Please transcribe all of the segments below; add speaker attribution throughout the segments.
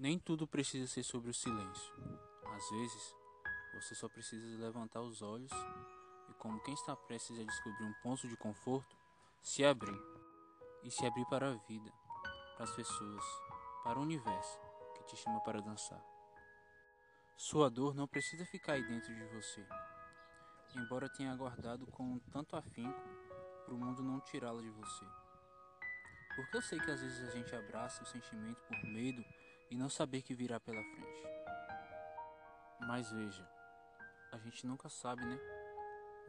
Speaker 1: Nem tudo precisa ser sobre o silêncio. Às vezes, você só precisa levantar os olhos e, como quem está prestes a descobrir um ponto de conforto, se abrir. E se abrir para a vida, para as pessoas, para o universo que te chama para dançar. Sua dor não precisa ficar aí dentro de você. Embora tenha aguardado com tanto afinco para o mundo não tirá-la de você. Porque eu sei que às vezes a gente abraça o sentimento por medo e não saber que virá pela frente. Mas veja, a gente nunca sabe, né?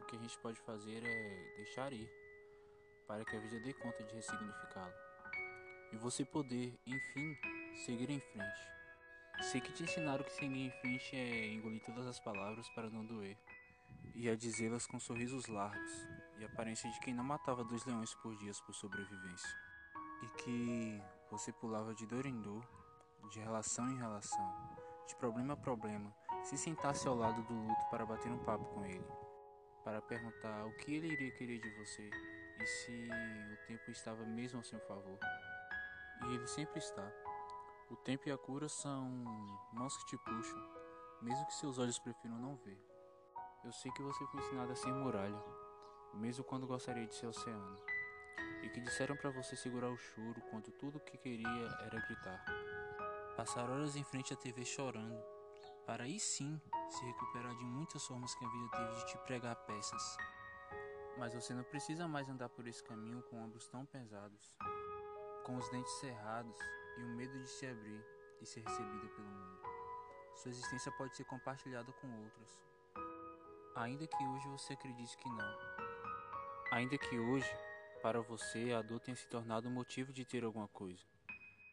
Speaker 1: O que a gente pode fazer é deixar ir, para que a vida dê conta de ressignificá-lo. E você poder, enfim, seguir em frente. Sei que te ensinaram que seguir em frente é engolir todas as palavras para não doer, e a dizê-las com sorrisos largos e aparência de quem não matava dois leões por dia por sobrevivência. E que você pulava de dor em dor de relação em relação, de problema a problema, se sentasse ao lado do luto para bater um papo com ele, para perguntar o que ele iria querer de você e se o tempo estava mesmo ao seu favor. E ele sempre está. O tempo e a cura são mãos que te puxam, mesmo que seus olhos prefiram não ver. Eu sei que você foi ensinado a ser muralha, mesmo quando gostaria de ser oceano, e que disseram para você segurar o choro quando tudo o que queria era gritar. Passar horas em frente à TV chorando, para aí sim se recuperar de muitas formas que a vida teve de te pregar peças. Mas você não precisa mais andar por esse caminho com ombros tão pesados, com os dentes cerrados e o medo de se abrir e ser recebida pelo mundo. Sua existência pode ser compartilhada com outros, ainda que hoje você acredite que não. Ainda que hoje, para você, a dor tenha se tornado motivo de ter alguma coisa.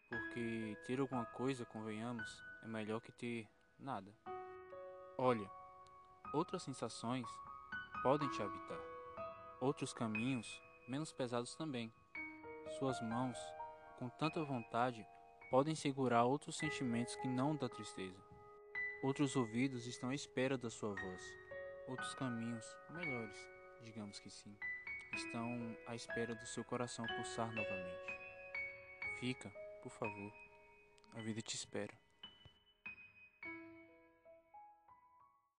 Speaker 1: Porque ter alguma coisa, convenhamos, é melhor que ter nada. Olha, outras sensações podem te habitar. Outros caminhos, menos pesados também. Suas mãos, com tanta vontade, podem segurar outros sentimentos que não da tristeza. Outros ouvidos estão à espera da sua voz. Outros caminhos, melhores, digamos que sim, estão à espera do seu coração pulsar novamente. Fica por favor. A vida te espera.